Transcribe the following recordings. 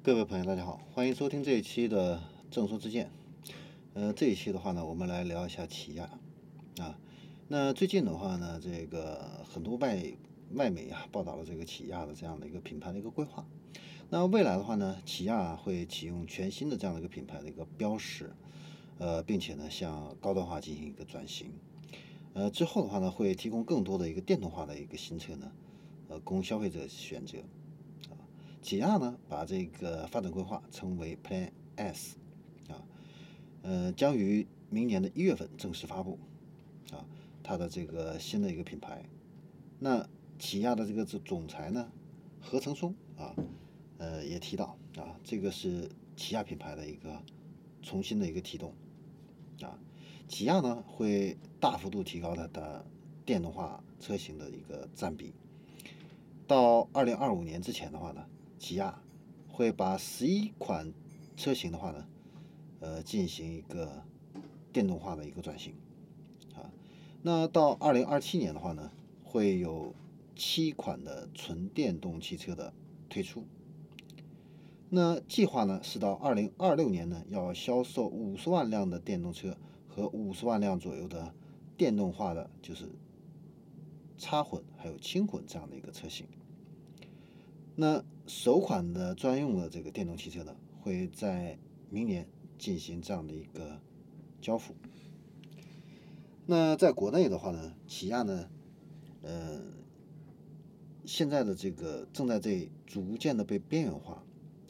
各位朋友，大家好，欢迎收听这一期的正说之见。呃，这一期的话呢，我们来聊一下起亚啊。那最近的话呢，这个很多外外媒啊报道了这个起亚的这样的一个品牌的一个规划。那未来的话呢，起亚会启用全新的这样的一个品牌的一个标识，呃，并且呢向高端化进行一个转型。呃，之后的话呢，会提供更多的一个电动化的一个新车呢，呃，供消费者选择。起亚呢把这个发展规划称为 Plan S，啊，呃，将于明年的一月份正式发布。啊，它的这个新的一个品牌。那起亚的这个总总裁呢，何成松啊。呃，也提到啊，这个是起亚品牌的一个重新的一个提动啊，起亚呢会大幅度提高它的电动化车型的一个占比，到二零二五年之前的话呢，起亚会把十一款车型的话呢，呃，进行一个电动化的一个转型啊，那到二零二七年的话呢，会有七款的纯电动汽车的推出。那计划呢是到二零二六年呢，要销售五十万辆的电动车和五十万辆左右的电动化的，就是插混还有轻混这样的一个车型。那首款的专用的这个电动汽车呢，会在明年进行这样的一个交付。那在国内的话呢，起亚呢，呃，现在的这个正在这逐渐的被边缘化。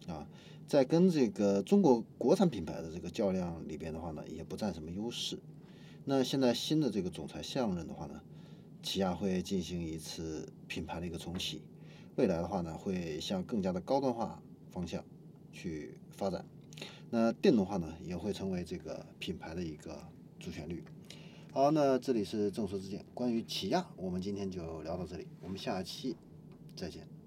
啊，在跟这个中国国产品牌的这个较量里边的话呢，也不占什么优势。那现在新的这个总裁上任的话呢，起亚会进行一次品牌的一个重启，未来的话呢，会向更加的高端化方向去发展。那电动化呢，也会成为这个品牌的一个主旋律。好，那这里是正说之见，关于起亚，我们今天就聊到这里，我们下期再见。